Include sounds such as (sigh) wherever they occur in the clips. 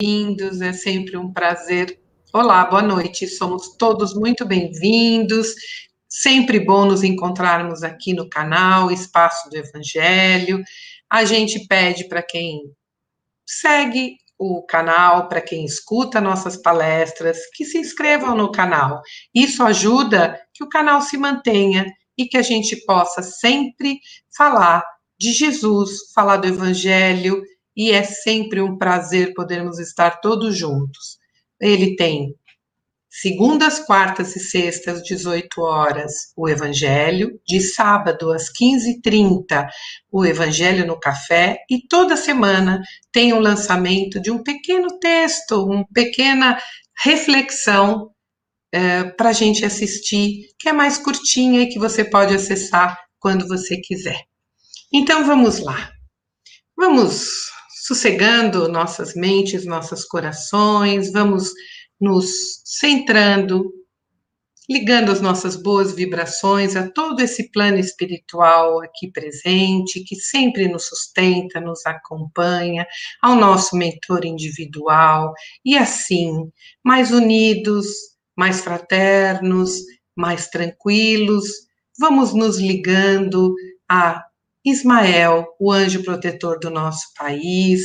bem-vindos, é sempre um prazer. Olá, boa noite, somos todos muito bem-vindos. Sempre bom nos encontrarmos aqui no canal Espaço do Evangelho. A gente pede para quem segue o canal, para quem escuta nossas palestras, que se inscrevam no canal. Isso ajuda que o canal se mantenha e que a gente possa sempre falar de Jesus, falar do Evangelho, e é sempre um prazer podermos estar todos juntos. Ele tem segundas, quartas e sextas, 18 horas, o Evangelho, de sábado às 15h30, o Evangelho no Café, e toda semana tem o lançamento de um pequeno texto, uma pequena reflexão é, para a gente assistir, que é mais curtinha e que você pode acessar quando você quiser. Então vamos lá. Vamos sossegando nossas mentes, nossos corações, vamos nos centrando, ligando as nossas boas vibrações a todo esse plano espiritual aqui presente, que sempre nos sustenta, nos acompanha, ao nosso mentor individual, e assim, mais unidos, mais fraternos, mais tranquilos, vamos nos ligando a Ismael, o anjo protetor do nosso país,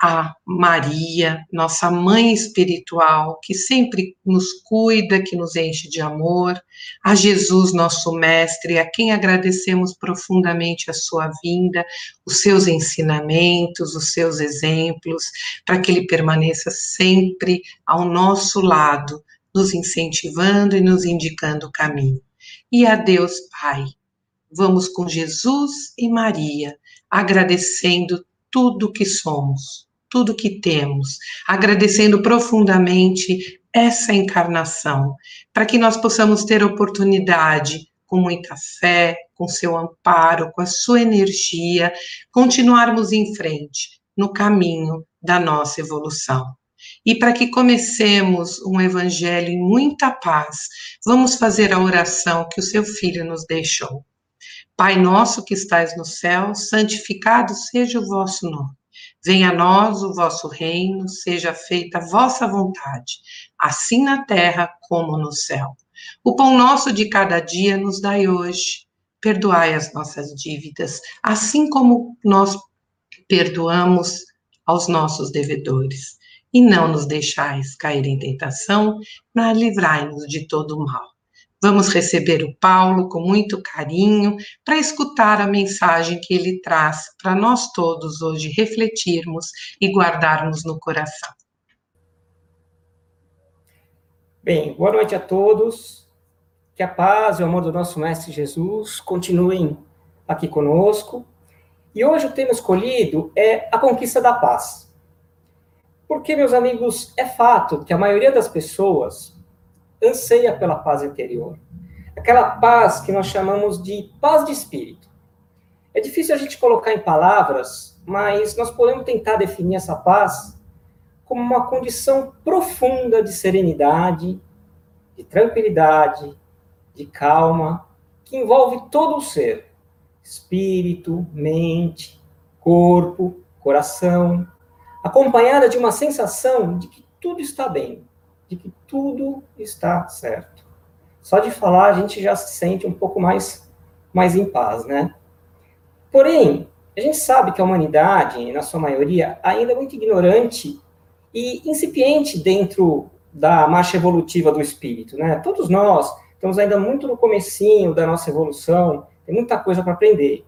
a Maria, nossa mãe espiritual, que sempre nos cuida, que nos enche de amor, a Jesus, nosso mestre, a quem agradecemos profundamente a sua vinda, os seus ensinamentos, os seus exemplos, para que ele permaneça sempre ao nosso lado, nos incentivando e nos indicando o caminho. E a Deus Pai Vamos com Jesus e Maria, agradecendo tudo que somos, tudo que temos, agradecendo profundamente essa encarnação, para que nós possamos ter oportunidade, com muita fé, com seu amparo, com a sua energia, continuarmos em frente no caminho da nossa evolução. E para que comecemos um evangelho em muita paz, vamos fazer a oração que o seu filho nos deixou. Pai nosso que estais no céu, santificado seja o vosso nome. Venha a nós o vosso reino, seja feita a vossa vontade, assim na terra como no céu. O pão nosso de cada dia nos dai hoje. Perdoai as nossas dívidas, assim como nós perdoamos aos nossos devedores. E não nos deixais cair em tentação, mas livrai-nos de todo o mal. Vamos receber o Paulo com muito carinho para escutar a mensagem que ele traz para nós todos hoje refletirmos e guardarmos no coração. Bem, boa noite a todos. Que a paz e o amor do nosso Mestre Jesus continuem aqui conosco. E hoje o tema escolhido é a conquista da paz. Porque, meus amigos, é fato que a maioria das pessoas anseia pela paz interior. Aquela paz que nós chamamos de paz de espírito. É difícil a gente colocar em palavras, mas nós podemos tentar definir essa paz como uma condição profunda de serenidade, de tranquilidade, de calma, que envolve todo o ser: espírito, mente, corpo, coração, acompanhada de uma sensação de que tudo está bem, de que tudo está certo. Só de falar a gente já se sente um pouco mais, mais em paz, né? Porém, a gente sabe que a humanidade, na sua maioria, ainda é muito ignorante e incipiente dentro da marcha evolutiva do espírito, né? Todos nós estamos ainda muito no comecinho da nossa evolução, tem muita coisa para aprender.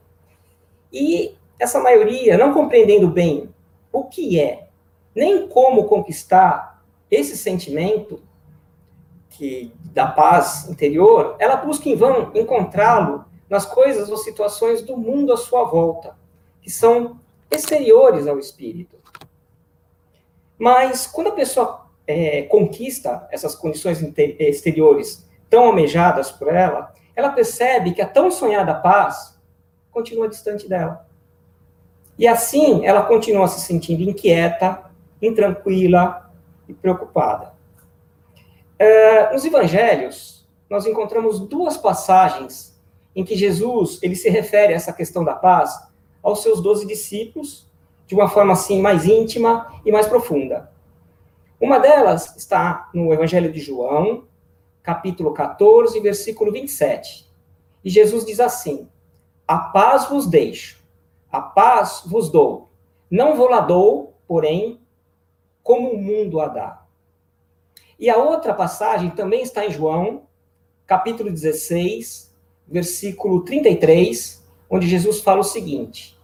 E essa maioria, não compreendendo bem o que é, nem como conquistar esse sentimento que da paz interior, ela busca em vão encontrá-lo nas coisas ou situações do mundo à sua volta, que são exteriores ao espírito. Mas quando a pessoa é, conquista essas condições exteriores tão almejadas por ela, ela percebe que a tão sonhada paz continua distante dela. E assim ela continua se sentindo inquieta, intranquila, e preocupada. É, nos evangelhos, nós encontramos duas passagens em que Jesus ele se refere a essa questão da paz aos seus doze discípulos de uma forma assim mais íntima e mais profunda. Uma delas está no Evangelho de João, capítulo 14, versículo 27. E Jesus diz assim: A paz vos deixo, a paz vos dou. Não vou lá dou, porém, como o mundo a dá. E a outra passagem também está em João, capítulo 16, versículo 33, onde Jesus fala o seguinte: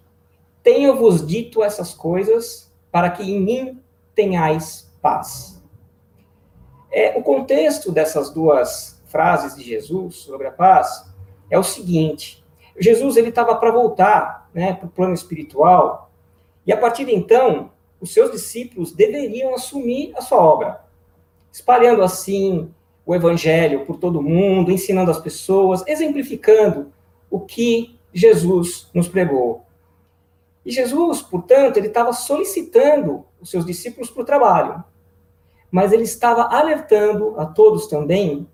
Tenho-vos dito essas coisas para que em mim tenhais paz. É, o contexto dessas duas frases de Jesus sobre a paz é o seguinte: Jesus ele estava para voltar, né, para o plano espiritual e a partir de então os seus discípulos deveriam assumir a sua obra, espalhando assim o evangelho por todo mundo, ensinando as pessoas, exemplificando o que Jesus nos pregou. E Jesus, portanto, ele estava solicitando os seus discípulos para o trabalho, mas ele estava alertando a todos também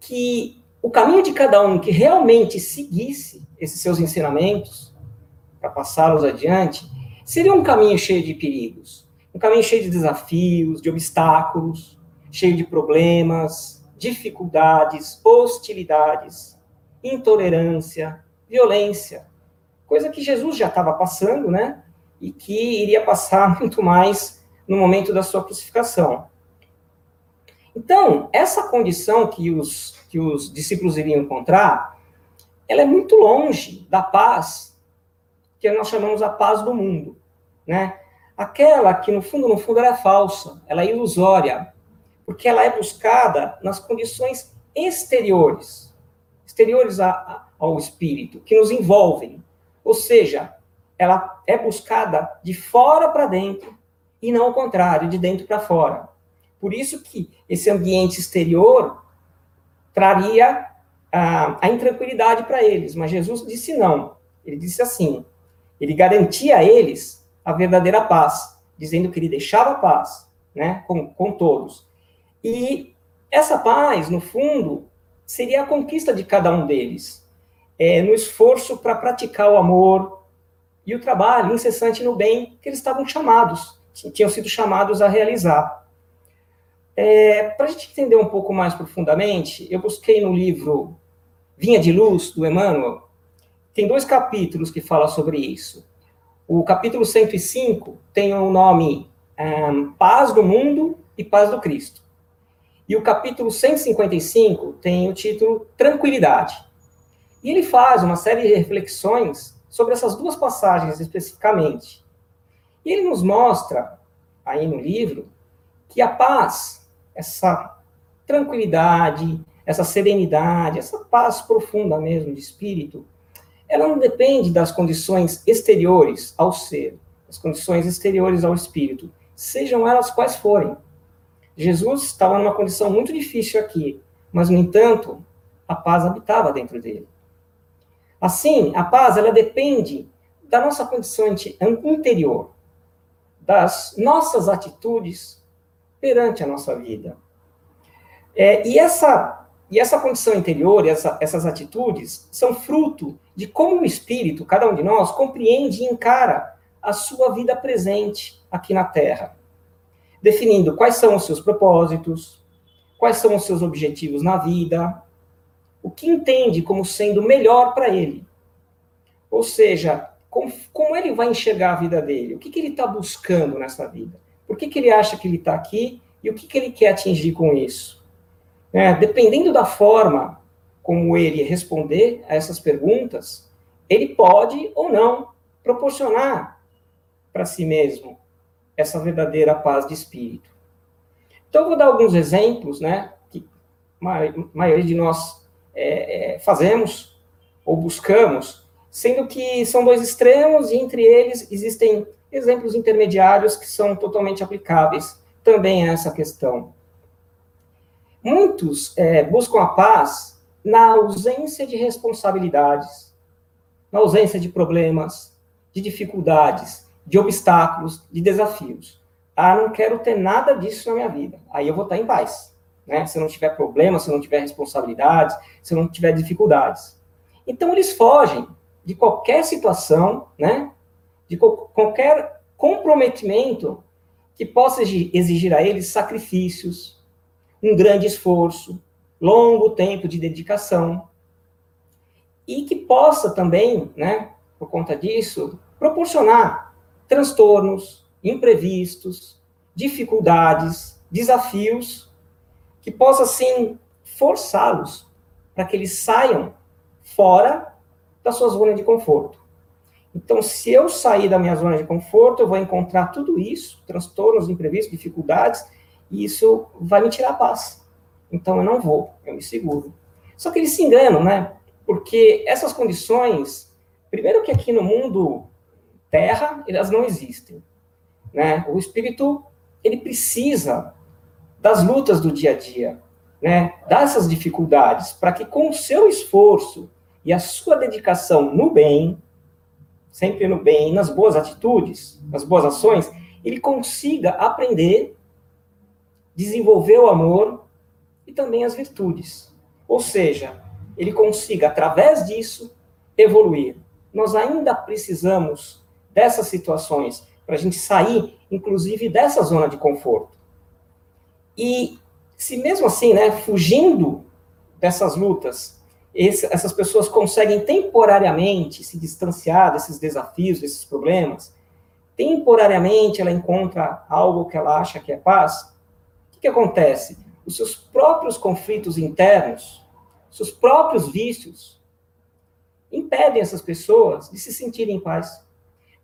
que o caminho de cada um que realmente seguisse esses seus ensinamentos, para passá-los adiante, seria um caminho cheio de perigos, um caminho cheio de desafios, de obstáculos, cheio de problemas, dificuldades, hostilidades, intolerância, violência, coisa que Jesus já estava passando, né? E que iria passar (laughs) muito mais no momento da sua crucificação. Então, essa condição que os, que os discípulos iriam encontrar, ela é muito longe da paz que nós chamamos a paz do mundo, né? Aquela que, no fundo, no fundo, ela é falsa, ela é ilusória, porque ela é buscada nas condições exteriores, exteriores a, a, ao espírito, que nos envolvem. Ou seja, ela é buscada de fora para dentro e não o contrário, de dentro para fora. Por isso que esse ambiente exterior traria a, a intranquilidade para eles, mas Jesus disse não. Ele disse assim: ele garantia a eles a verdadeira paz, dizendo que ele deixava a paz, né, com, com todos. E essa paz, no fundo, seria a conquista de cada um deles, é, no esforço para praticar o amor e o trabalho incessante no bem que eles estavam chamados, tinham sido chamados a realizar. É, para a gente entender um pouco mais profundamente, eu busquei no livro Vinha de Luz, do Emmanuel, tem dois capítulos que falam sobre isso. O capítulo 105 tem o nome um, Paz do Mundo e Paz do Cristo. E o capítulo 155 tem o título Tranquilidade. E ele faz uma série de reflexões sobre essas duas passagens especificamente. E ele nos mostra, aí no livro, que a paz, essa tranquilidade, essa serenidade, essa paz profunda mesmo de espírito, ela não depende das condições exteriores ao ser, das condições exteriores ao espírito, sejam elas quais forem. Jesus estava numa condição muito difícil aqui, mas, no entanto, a paz habitava dentro dele. Assim, a paz, ela depende da nossa condição interior, das nossas atitudes perante a nossa vida. É, e essa e essa condição interior, essa, essas atitudes, são fruto de como o espírito, cada um de nós, compreende e encara a sua vida presente aqui na Terra, definindo quais são os seus propósitos, quais são os seus objetivos na vida, o que entende como sendo melhor para ele. Ou seja, como, como, ele vai enxergar a vida dele, o que, que ele está buscando nessa vida, por que, que ele acha que ele está aqui e o que, que ele quer atingir com isso. É, dependendo da forma como ele responder a essas perguntas, ele pode ou não proporcionar para si mesmo essa verdadeira paz de espírito. Então, vou dar alguns exemplos, né, que a maioria de nós é, é, fazemos ou buscamos, sendo que são dois extremos e entre eles existem exemplos intermediários que são totalmente aplicáveis também a essa questão. Muitos é, buscam a paz na ausência de responsabilidades, na ausência de problemas, de dificuldades, de obstáculos, de desafios. Ah, não quero ter nada disso na minha vida. Aí eu vou estar em paz. Né? Se não tiver problemas, se não tiver responsabilidades, se não tiver dificuldades. Então eles fogem de qualquer situação, né? De co qualquer comprometimento que possa exigir a eles sacrifícios, um grande esforço, longo tempo de dedicação, e que possa também, né, por conta disso, proporcionar transtornos, imprevistos, dificuldades, desafios, que possa, assim, forçá-los para que eles saiam fora da sua zona de conforto. Então, se eu sair da minha zona de conforto, eu vou encontrar tudo isso, transtornos, imprevistos, dificuldades, e isso vai me tirar a paz. Então, eu não vou, eu me seguro. Só que eles se enganam, né? Porque essas condições, primeiro que aqui no mundo terra, elas não existem. Né? O espírito, ele precisa das lutas do dia a dia, né? dessas dificuldades, para que com o seu esforço e a sua dedicação no bem, sempre no bem, nas boas atitudes, nas boas ações, ele consiga aprender, desenvolver o amor e também as virtudes. Ou seja, ele consiga, através disso, evoluir. Nós ainda precisamos dessas situações para a gente sair, inclusive, dessa zona de conforto. E se mesmo assim, né, fugindo dessas lutas, esse, essas pessoas conseguem temporariamente se distanciar desses desafios, desses problemas, temporariamente ela encontra algo que ela acha que é paz, o que, que acontece? Os seus próprios conflitos internos, seus próprios vícios, impedem essas pessoas de se sentirem em paz.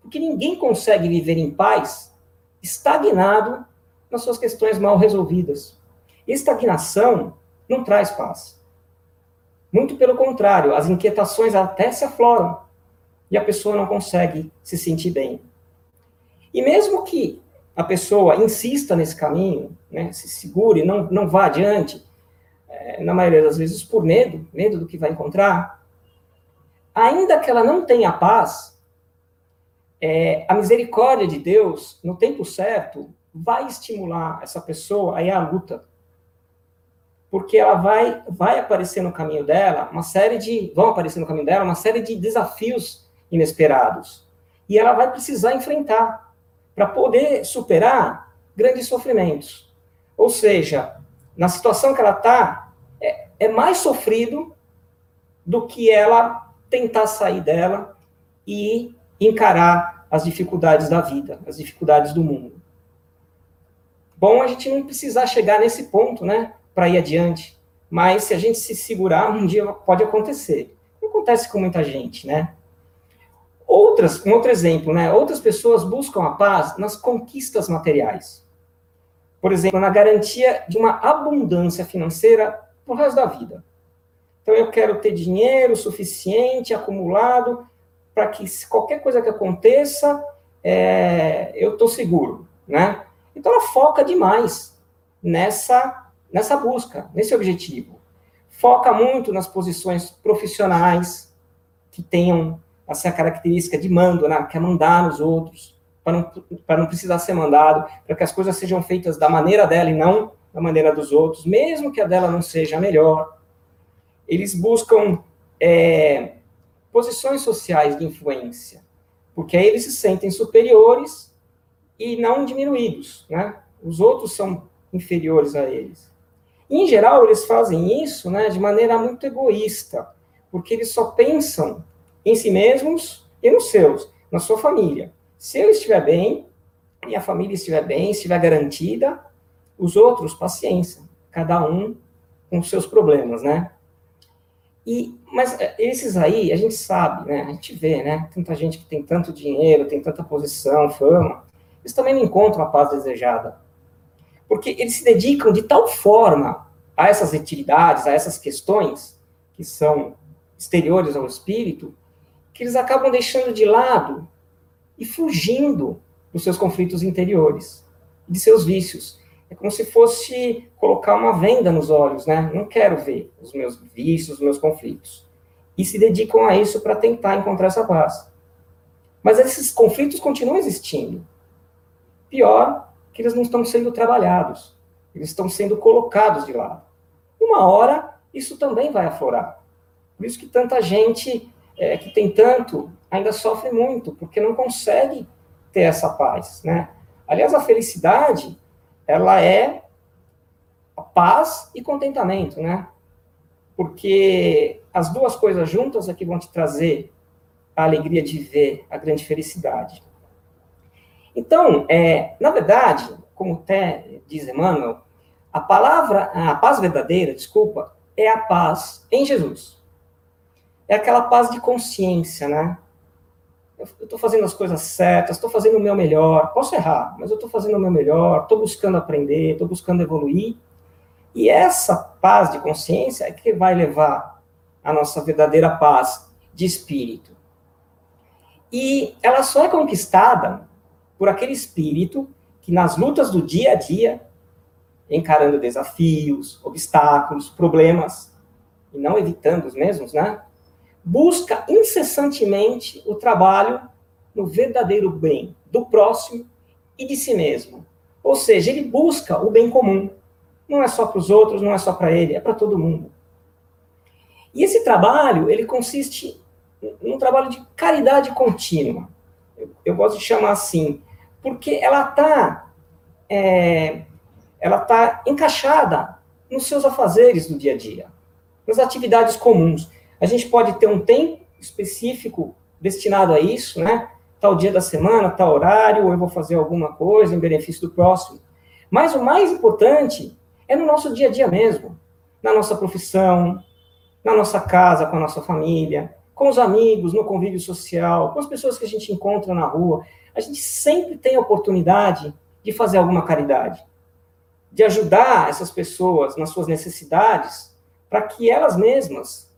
Porque ninguém consegue viver em paz estagnado nas suas questões mal resolvidas. Estagnação não traz paz. Muito pelo contrário, as inquietações até se afloram e a pessoa não consegue se sentir bem. E mesmo que a pessoa insista nesse caminho, né, se segure, não, não vá adiante, é, na maioria das vezes por medo, medo do que vai encontrar, ainda que ela não tenha paz, é, a misericórdia de Deus, no tempo certo, vai estimular essa pessoa a ir à luta porque ela vai, vai aparecer no caminho dela uma série de, vão aparecer no caminho dela uma série de desafios inesperados. E ela vai precisar enfrentar para poder superar grandes sofrimentos. Ou seja, na situação que ela está, é, é mais sofrido do que ela tentar sair dela e encarar as dificuldades da vida, as dificuldades do mundo. Bom, a gente não precisar chegar nesse ponto, né? para ir adiante. Mas se a gente se segurar, um dia pode acontecer. Não acontece com muita gente, né? Outras, um outro exemplo, né? Outras pessoas buscam a paz nas conquistas materiais. Por exemplo, na garantia de uma abundância financeira pro resto da vida. Então, eu quero ter dinheiro suficiente, acumulado, para que qualquer coisa que aconteça, é, eu estou seguro, né? Então, ela foca demais nessa nessa busca, nesse objetivo. Foca muito nas posições profissionais que tenham essa característica de mando, né? quer mandar nos outros, para não, não precisar ser mandado, para que as coisas sejam feitas da maneira dela e não da maneira dos outros, mesmo que a dela não seja melhor. Eles buscam é, posições sociais de influência, porque aí eles se sentem superiores e não diminuídos, né? Os outros são inferiores a eles. Em geral, eles fazem isso né, de maneira muito egoísta, porque eles só pensam em si mesmos e nos seus, na sua família. Se ele estiver bem, e a família estiver bem, estiver garantida, os outros, paciência, cada um com seus problemas, né? E, mas é, esses aí, a gente sabe, né? A gente vê, né? Tanta gente que tem tanto dinheiro, tem tanta posição, fama, eles também não encontram a paz desejada porque eles se dedicam de tal forma a essas atividades, a essas questões que são exteriores ao espírito, que eles acabam deixando de lado e fugindo dos seus conflitos interiores, de seus vícios. É como se fosse colocar uma venda nos olhos, né? Não quero ver os meus vícios, os meus conflitos. E se dedicam a isso para tentar encontrar essa paz. Mas esses conflitos continuam existindo. Pior, que eles não estão sendo trabalhados, eles estão sendo colocados de lado. Uma hora, isso também vai aflorar. Por isso que tanta gente é, que tem tanto ainda sofre muito, porque não consegue ter essa paz, né? Aliás, a felicidade, ela é paz e contentamento, né? Porque as duas coisas juntas é que vão te trazer a alegria de ver, a grande felicidade. Então, é, na verdade, como até diz Emmanuel, a palavra, a paz verdadeira, desculpa, é a paz em Jesus. É aquela paz de consciência, né? Eu estou fazendo as coisas certas, estou fazendo o meu melhor. Posso errar, mas eu estou fazendo o meu melhor, estou buscando aprender, estou buscando evoluir. E essa paz de consciência é que vai levar a nossa verdadeira paz de espírito. E ela só é conquistada por aquele espírito que nas lutas do dia a dia, encarando desafios, obstáculos, problemas, e não evitando os mesmos, né? Busca incessantemente o trabalho no verdadeiro bem do próximo e de si mesmo. Ou seja, ele busca o bem comum. Não é só para os outros, não é só para ele, é para todo mundo. E esse trabalho, ele consiste num trabalho de caridade contínua. Eu, eu gosto de chamar assim, porque ela está é, ela tá encaixada nos seus afazeres do dia a dia, nas atividades comuns. A gente pode ter um tempo específico destinado a isso, né? Tal dia da semana, tal horário, eu vou fazer alguma coisa em benefício do próximo. Mas o mais importante é no nosso dia a dia mesmo, na nossa profissão, na nossa casa, com a nossa família, com os amigos, no convívio social, com as pessoas que a gente encontra na rua a gente sempre tem a oportunidade de fazer alguma caridade, de ajudar essas pessoas nas suas necessidades, para que elas mesmas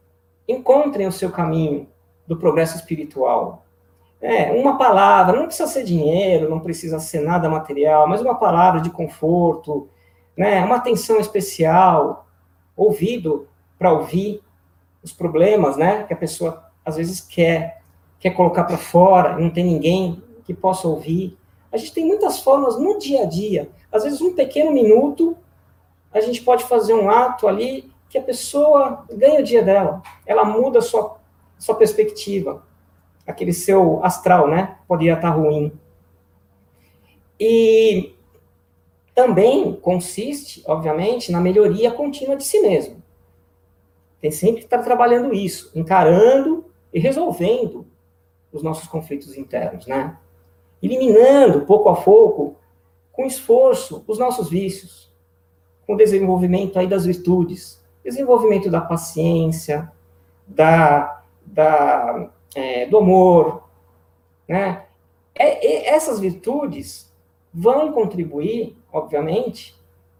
encontrem o seu caminho do progresso espiritual. É, uma palavra, não precisa ser dinheiro, não precisa ser nada material, mas uma palavra de conforto, né, uma atenção especial, ouvido para ouvir os problemas, né, que a pessoa às vezes quer, quer colocar para fora, não tem ninguém que possa ouvir. A gente tem muitas formas no dia a dia. Às vezes, um pequeno minuto, a gente pode fazer um ato ali que a pessoa ganha o dia dela. Ela muda a sua, sua perspectiva. Aquele seu astral, né? Poderia estar ruim. E também consiste, obviamente, na melhoria contínua de si mesmo. Tem sempre que estar trabalhando isso, encarando e resolvendo os nossos conflitos internos, né? eliminando pouco a pouco, com esforço, os nossos vícios, com o desenvolvimento aí das virtudes, desenvolvimento da paciência, da, da é, do amor, né? É, essas virtudes vão contribuir, obviamente,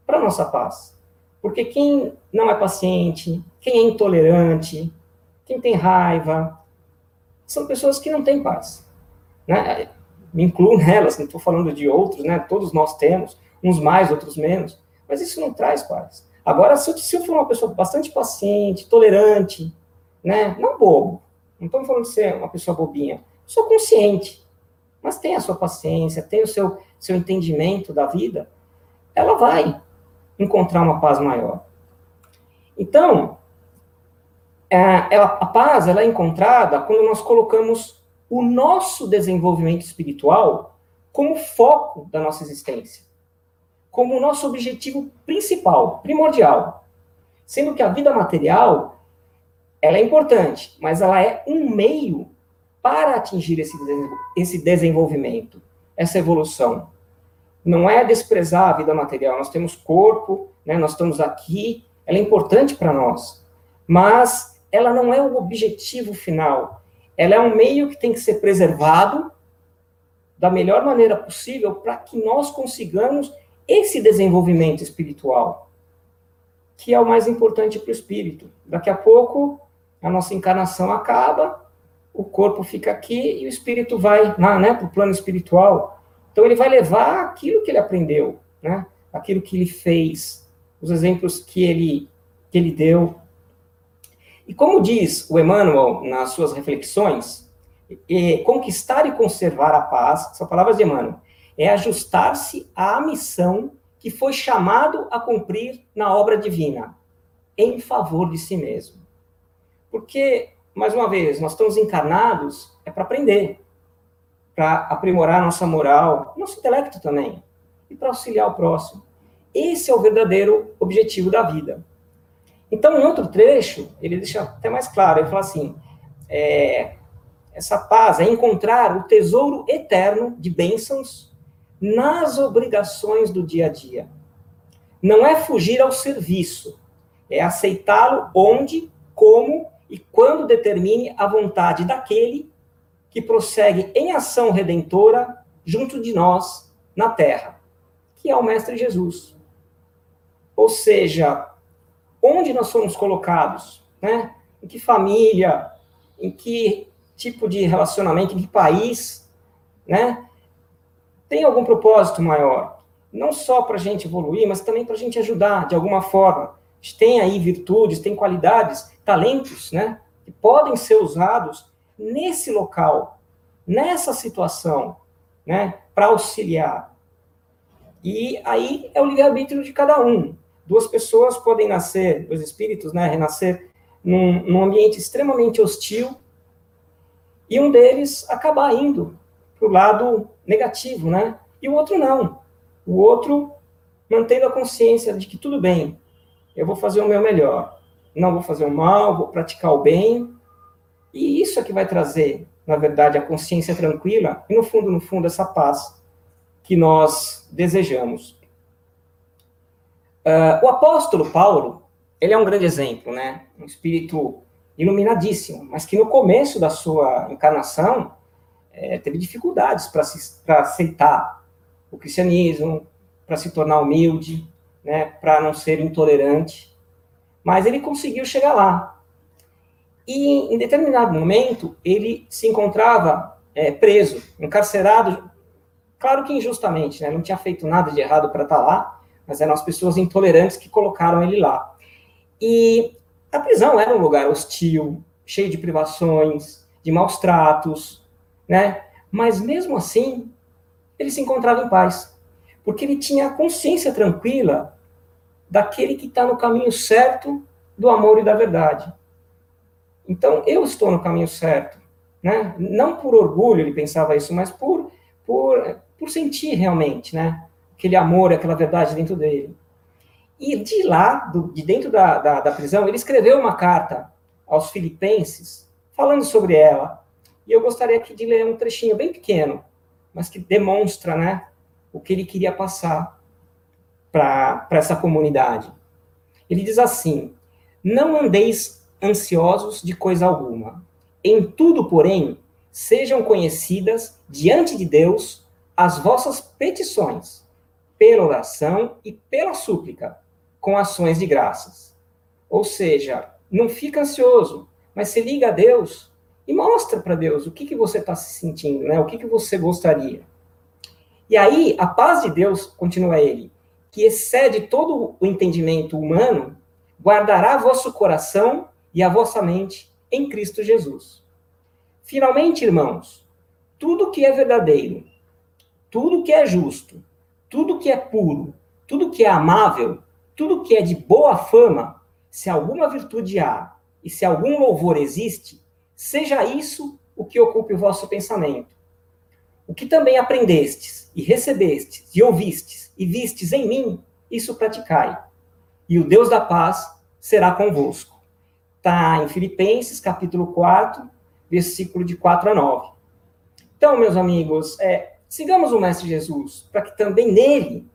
para a nossa paz. Porque quem não é paciente, quem é intolerante, quem tem raiva, são pessoas que não têm paz. Né? me incluo nelas, não estou falando de outros, né? Todos nós temos, uns mais, outros menos, mas isso não traz paz. Agora, se eu, se eu for uma pessoa bastante paciente, tolerante, né? Não bobo, não estamos falando de ser uma pessoa bobinha, sou consciente, mas tem a sua paciência, tem o seu, seu entendimento da vida, ela vai encontrar uma paz maior. Então, é, ela, a paz ela é encontrada quando nós colocamos o nosso desenvolvimento espiritual como foco da nossa existência, como o nosso objetivo principal, primordial. Sendo que a vida material, ela é importante, mas ela é um meio para atingir esse, esse desenvolvimento, essa evolução. Não é desprezar a vida material, nós temos corpo, né, nós estamos aqui, ela é importante para nós, mas ela não é o objetivo final, ela é um meio que tem que ser preservado da melhor maneira possível para que nós consigamos esse desenvolvimento espiritual, que é o mais importante para o espírito. Daqui a pouco a nossa encarnação acaba, o corpo fica aqui e o espírito vai né, para o plano espiritual. Então ele vai levar aquilo que ele aprendeu, né, aquilo que ele fez, os exemplos que ele, que ele deu, e como diz o Emmanuel nas suas reflexões, é, conquistar e conservar a paz, são palavras de Emmanuel, é ajustar-se à missão que foi chamado a cumprir na obra divina, em favor de si mesmo. Porque, mais uma vez, nós estamos encarnados é para aprender. para aprimorar nossa moral, nosso intelecto também, e para auxiliar o próximo. Esse é o verdadeiro objetivo da vida. Então, em outro trecho, ele deixa até mais claro, ele fala assim, é, essa paz é encontrar o tesouro eterno de bênçãos nas obrigações do dia a dia. Não é fugir ao serviço, é aceitá-lo onde, como e quando determine a vontade daquele que prossegue em ação redentora junto de nós na terra, que é o Mestre Jesus. Ou seja, onde nós somos colocados, né? Em que família, em que tipo de relacionamento, em que país, né? Tem algum propósito maior, não só para a gente evoluir, mas também para a gente ajudar de alguma forma. A gente tem aí virtudes, tem qualidades, talentos, né? Que podem ser usados nesse local, nessa situação, né? Para auxiliar. E aí é o livre-arbítrio de cada um. Duas pessoas podem nascer, dois espíritos, né? Renascer num, num ambiente extremamente hostil e um deles acabar indo para o lado negativo, né? E o outro não. O outro mantendo a consciência de que tudo bem, eu vou fazer o meu melhor. Não vou fazer o mal, vou praticar o bem. E isso é que vai trazer, na verdade, a consciência tranquila e, no fundo, no fundo, essa paz que nós desejamos. Uh, o apóstolo Paulo, ele é um grande exemplo, né? Um espírito iluminadíssimo, mas que no começo da sua encarnação é, teve dificuldades para aceitar o cristianismo, para se tornar humilde, né, para não ser intolerante, mas ele conseguiu chegar lá. E em determinado momento ele se encontrava é, preso, encarcerado, claro que injustamente, né, não tinha feito nada de errado para estar tá lá, mas eram as pessoas intolerantes que colocaram ele lá. E a prisão era um lugar hostil, cheio de privações, de maus tratos, né? Mas mesmo assim, ele se encontrava em paz, porque ele tinha a consciência tranquila daquele que está no caminho certo do amor e da verdade. Então, eu estou no caminho certo, né? Não por orgulho ele pensava isso, mas por por, por sentir realmente, né? Aquele amor, aquela verdade dentro dele. E de lá, do, de dentro da, da, da prisão, ele escreveu uma carta aos filipenses falando sobre ela. E eu gostaria aqui de ler um trechinho bem pequeno, mas que demonstra né, o que ele queria passar para essa comunidade. Ele diz assim: Não andeis ansiosos de coisa alguma. Em tudo, porém, sejam conhecidas diante de Deus as vossas petições, pela oração e pela súplica, com ações de graças. Ou seja, não fica ansioso, mas se liga a Deus e mostra para Deus o que, que você está se sentindo, né? o que, que você gostaria. E aí, a paz de Deus, continua ele, que excede todo o entendimento humano, guardará vosso coração e a vossa mente em Cristo Jesus. Finalmente, irmãos, tudo que é verdadeiro, tudo que é justo, tudo que é puro, tudo que é amável, tudo que é de boa fama, se alguma virtude há e se algum louvor existe, seja isso o que ocupe o vosso pensamento. O que também aprendestes e recebestes e ouvistes e vistes em mim, isso praticai. E o Deus da paz será convosco. Está em Filipenses, capítulo 4, versículo de 4 a 9. Então, meus amigos, é, sigamos o Mestre Jesus, para que também nele,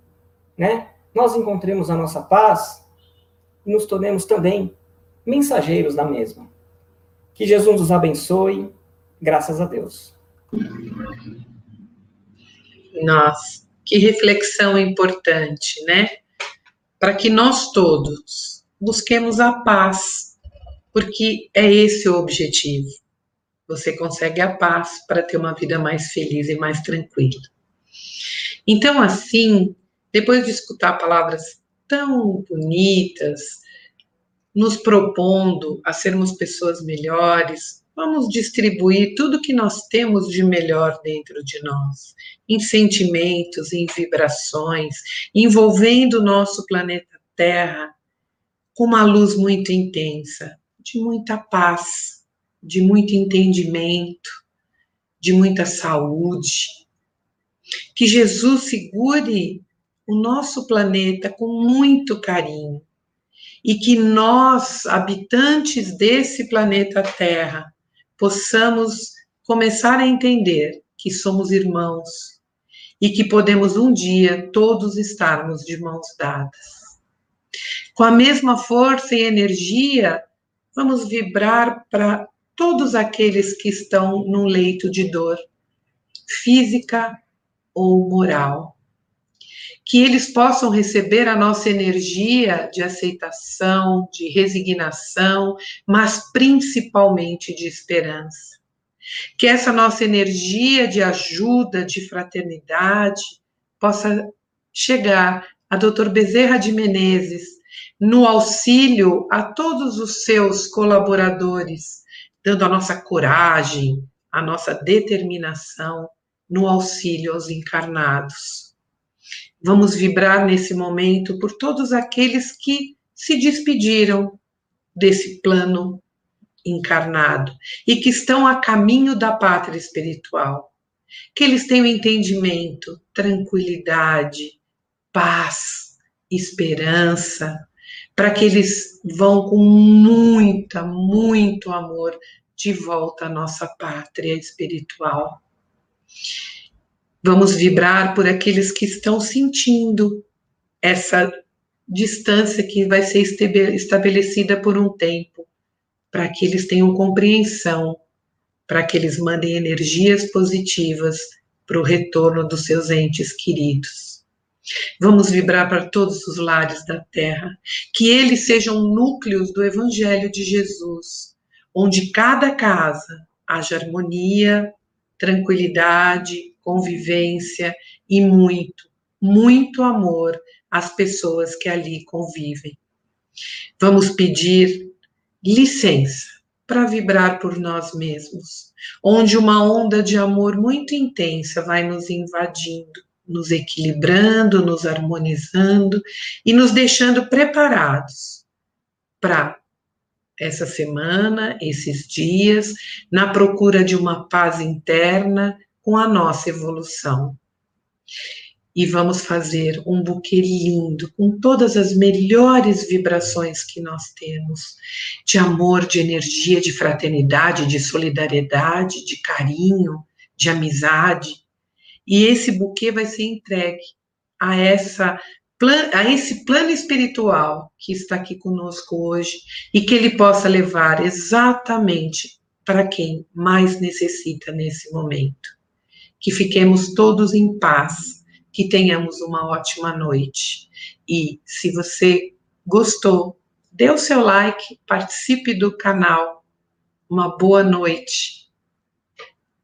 né, nós encontremos a nossa paz e nos tornemos também mensageiros da mesma. Que Jesus nos abençoe, graças a Deus. Nossa, que reflexão importante, né? Para que nós todos busquemos a paz, porque é esse o objetivo. Você consegue a paz para ter uma vida mais feliz e mais tranquila. Então, assim, depois de escutar palavras tão bonitas, nos propondo a sermos pessoas melhores, vamos distribuir tudo que nós temos de melhor dentro de nós, em sentimentos, em vibrações, envolvendo o nosso planeta Terra com uma luz muito intensa, de muita paz, de muito entendimento, de muita saúde. Que Jesus segure o nosso planeta com muito carinho e que nós, habitantes desse planeta Terra, possamos começar a entender que somos irmãos e que podemos um dia todos estarmos de mãos dadas. Com a mesma força e energia, vamos vibrar para todos aqueles que estão num leito de dor, física ou moral. Que eles possam receber a nossa energia de aceitação, de resignação, mas principalmente de esperança. Que essa nossa energia de ajuda, de fraternidade, possa chegar a Dr. Bezerra de Menezes no auxílio a todos os seus colaboradores, dando a nossa coragem, a nossa determinação no auxílio aos encarnados. Vamos vibrar nesse momento por todos aqueles que se despediram desse plano encarnado e que estão a caminho da pátria espiritual. Que eles tenham entendimento, tranquilidade, paz, esperança, para que eles vão com muita, muito amor de volta à nossa pátria espiritual. Vamos vibrar por aqueles que estão sentindo essa distância que vai ser estabelecida por um tempo, para que eles tenham compreensão, para que eles mandem energias positivas para o retorno dos seus entes queridos. Vamos vibrar para todos os lares da terra, que eles sejam núcleos do Evangelho de Jesus, onde cada casa haja harmonia, tranquilidade, convivência e muito, muito amor às pessoas que ali convivem. Vamos pedir licença para vibrar por nós mesmos, onde uma onda de amor muito intensa vai nos invadindo nos equilibrando, nos harmonizando e nos deixando preparados para essa semana, esses dias, na procura de uma paz interna com a nossa evolução. E vamos fazer um buquê lindo, com todas as melhores vibrações que nós temos, de amor, de energia, de fraternidade, de solidariedade, de carinho, de amizade, e esse buquê vai ser entregue a essa a esse plano espiritual que está aqui conosco hoje e que ele possa levar exatamente para quem mais necessita nesse momento. Que fiquemos todos em paz, que tenhamos uma ótima noite. E se você gostou, dê o seu like, participe do canal. Uma boa noite